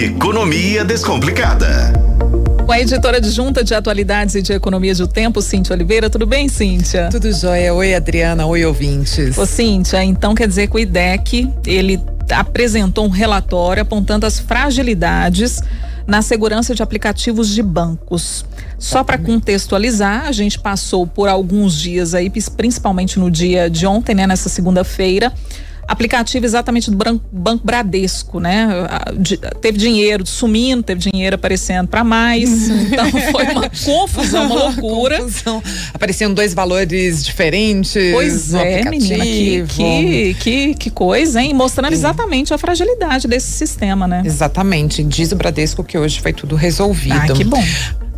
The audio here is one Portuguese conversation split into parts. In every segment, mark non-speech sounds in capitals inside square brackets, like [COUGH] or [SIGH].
Economia Descomplicada. Com a editora adjunta de atualidades e de economia do tempo, Cíntia Oliveira. Tudo bem, Cíntia? Tudo jóia. Oi, Adriana. Oi, ouvintes. Ô, Cíntia, então quer dizer que o IDEC, ele apresentou um relatório apontando as fragilidades na segurança de aplicativos de bancos. Só para contextualizar, a gente passou por alguns dias aí, principalmente no dia de ontem, né, nessa segunda-feira, aplicativo exatamente do Banco Bradesco, né? teve dinheiro sumindo, teve dinheiro aparecendo para mais. Então foi uma [LAUGHS] confusão, uma loucura. confusão. Apareciam dois valores diferentes. Pois é, aplicativo. menina, que, que, que, que coisa, hein? Mostrando exatamente a fragilidade desse sistema, né? Exatamente. Diz o Bradesco que hoje foi tudo resolvido. Ah, que bom.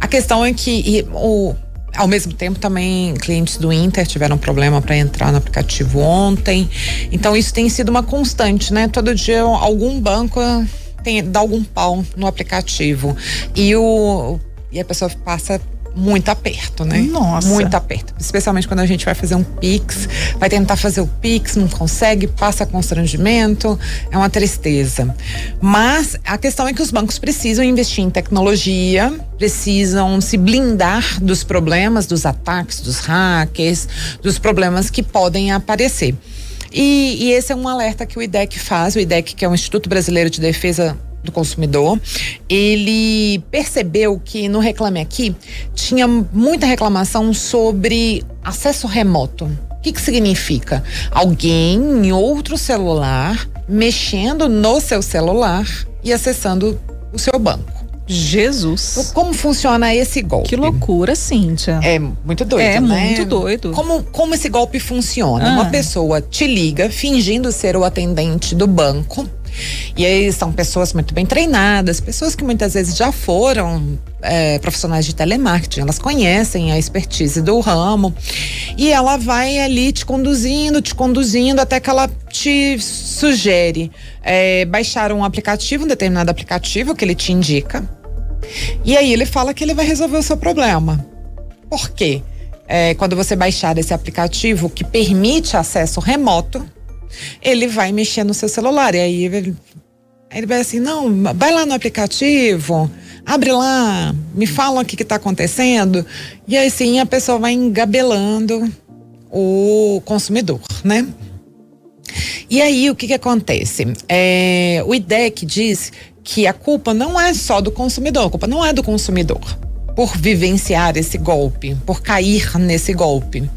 A questão é que e, o ao mesmo tempo, também clientes do Inter tiveram problema para entrar no aplicativo ontem. Então, isso tem sido uma constante, né? Todo dia algum banco tem, dá algum pau no aplicativo. E, o, e a pessoa passa muito aperto, né? Nossa. Muito aperto. Especialmente quando a gente vai fazer um Pix, vai tentar fazer o Pix, não consegue, passa constrangimento, é uma tristeza. Mas a questão é que os bancos precisam investir em tecnologia, precisam se blindar dos problemas, dos ataques, dos hackers, dos problemas que podem aparecer. E, e esse é um alerta que o IDEC faz, o IDEC, que é o Instituto Brasileiro de Defesa do consumidor, ele percebeu que no Reclame Aqui tinha muita reclamação sobre acesso remoto. O que, que significa? Alguém em outro celular mexendo no seu celular e acessando o seu banco. Jesus. Como funciona esse golpe? Que loucura, Cíntia. É muito doido, é, né? muito doido. Como, como esse golpe funciona? Ah. Uma pessoa te liga fingindo ser o atendente do banco e aí são pessoas muito bem treinadas, pessoas que muitas vezes já foram é, profissionais de telemarketing, elas conhecem a expertise do ramo e ela vai ali te conduzindo, te conduzindo até que ela te sugere é, baixar um aplicativo, um determinado aplicativo que ele te indica. E aí ele fala que ele vai resolver o seu problema. Por quê? É, quando você baixar esse aplicativo que permite acesso remoto, ele vai mexer no seu celular. E aí ele, ele vai assim: não, vai lá no aplicativo, abre lá, me fala o que está acontecendo. E aí sim a pessoa vai engabelando o consumidor, né? E aí o que, que acontece? É, o IDEC diz que a culpa não é só do consumidor, a culpa não é do consumidor por vivenciar esse golpe, por cair nesse golpe.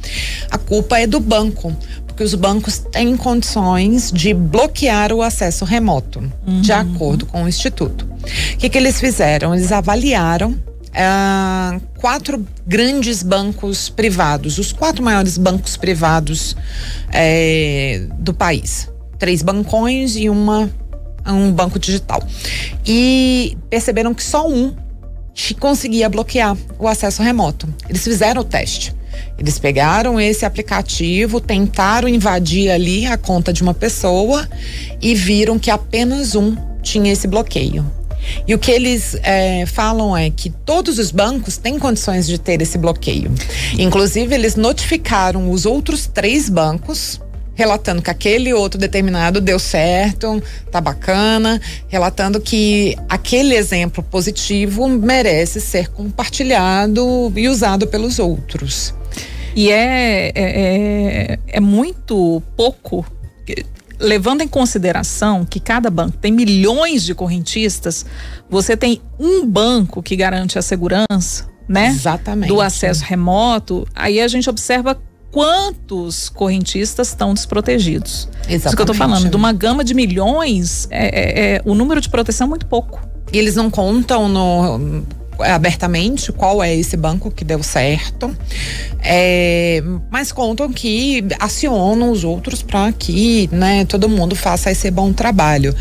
A culpa é do banco, porque os bancos têm condições de bloquear o acesso remoto, uhum. de acordo com o Instituto. O que, que eles fizeram? Eles avaliaram ah, quatro grandes bancos privados, os quatro maiores bancos privados eh, do país. Três bancões e uma, um banco digital. E perceberam que só um conseguia bloquear o acesso remoto. Eles fizeram o teste. Eles pegaram esse aplicativo, tentaram invadir ali a conta de uma pessoa e viram que apenas um tinha esse bloqueio. E o que eles é, falam é que todos os bancos têm condições de ter esse bloqueio. Inclusive, eles notificaram os outros três bancos relatando que aquele outro determinado deu certo, tá bacana, relatando que aquele exemplo positivo merece ser compartilhado e usado pelos outros. E é, é, é, é muito pouco levando em consideração que cada banco tem milhões de correntistas, você tem um banco que garante a segurança, né? Exatamente. Do acesso remoto, aí a gente observa quantos correntistas estão desprotegidos. Exatamente. Isso que eu tô falando, de uma gama de milhões, é, é, é, o número de proteção é muito pouco. E eles não contam no abertamente qual é esse banco que deu certo, é, mas contam que acionam os outros para que né, todo mundo faça esse bom trabalho.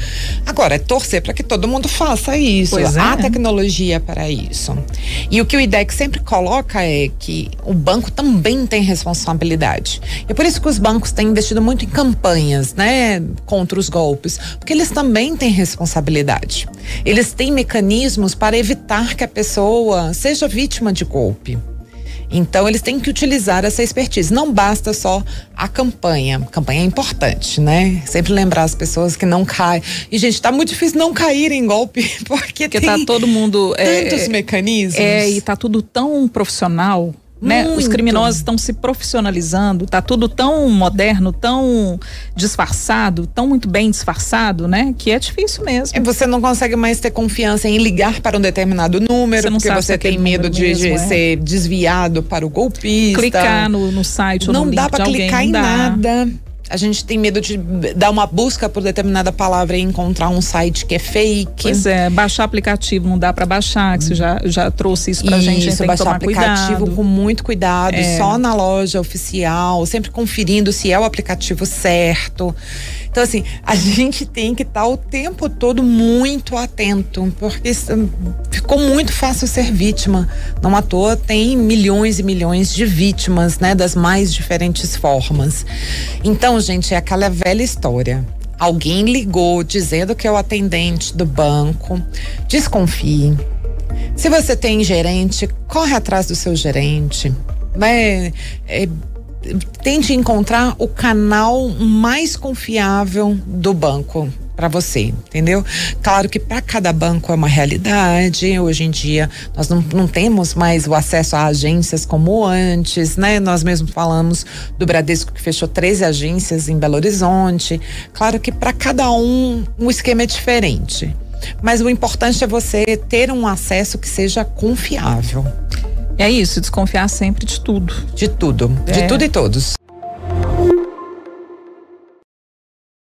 Agora, é torcer para que todo mundo faça isso. Pois Há é. tecnologia para isso. E o que o IDEC sempre coloca é que o banco também tem responsabilidade. E é por isso que os bancos têm investido muito em campanhas né, contra os golpes, porque eles também têm responsabilidade. Eles têm mecanismos para evitar que a pessoa seja vítima de golpe. Então eles têm que utilizar essa expertise. Não basta só a campanha. Campanha é importante, né? Sempre lembrar as pessoas que não caem. E gente, tá muito difícil não cair em golpe [LAUGHS] porque, porque tá todo mundo tantos é, mecanismos. É, e tá tudo tão profissional né? Os criminosos estão se profissionalizando, tá tudo tão moderno, tão disfarçado, tão muito bem disfarçado, né? Que é difícil mesmo. E você não consegue mais ter confiança em ligar para um determinado número, você não porque você tem medo de, mesmo, de é. ser desviado para o golpista. Clicar no, no site ou não no link dá para clicar em nada a gente tem medo de dar uma busca por determinada palavra e encontrar um site que é fake. Pois é, baixar aplicativo não dá para baixar, que você já, já trouxe isso pra isso, gente. Isso, baixar aplicativo cuidado. com muito cuidado, é. só na loja oficial, sempre conferindo se é o aplicativo certo. Então, assim, a [LAUGHS] gente tem que estar tá o tempo todo muito atento, porque ficou muito fácil ser vítima. Não à toa tem milhões e milhões de vítimas, né, das mais diferentes formas. Então, gente, é aquela velha história. Alguém ligou dizendo que é o atendente do banco. Desconfie. Se você tem gerente, corre atrás do seu gerente. Né? É, tente encontrar o canal mais confiável do banco para você, entendeu? Claro que para cada banco é uma realidade. Hoje em dia nós não, não, temos mais o acesso a agências como antes, né? Nós mesmos falamos do Bradesco que fechou 13 agências em Belo Horizonte. Claro que para cada um o esquema é diferente. Mas o importante é você ter um acesso que seja confiável. É isso, desconfiar sempre de tudo. De tudo. É. De tudo e todos.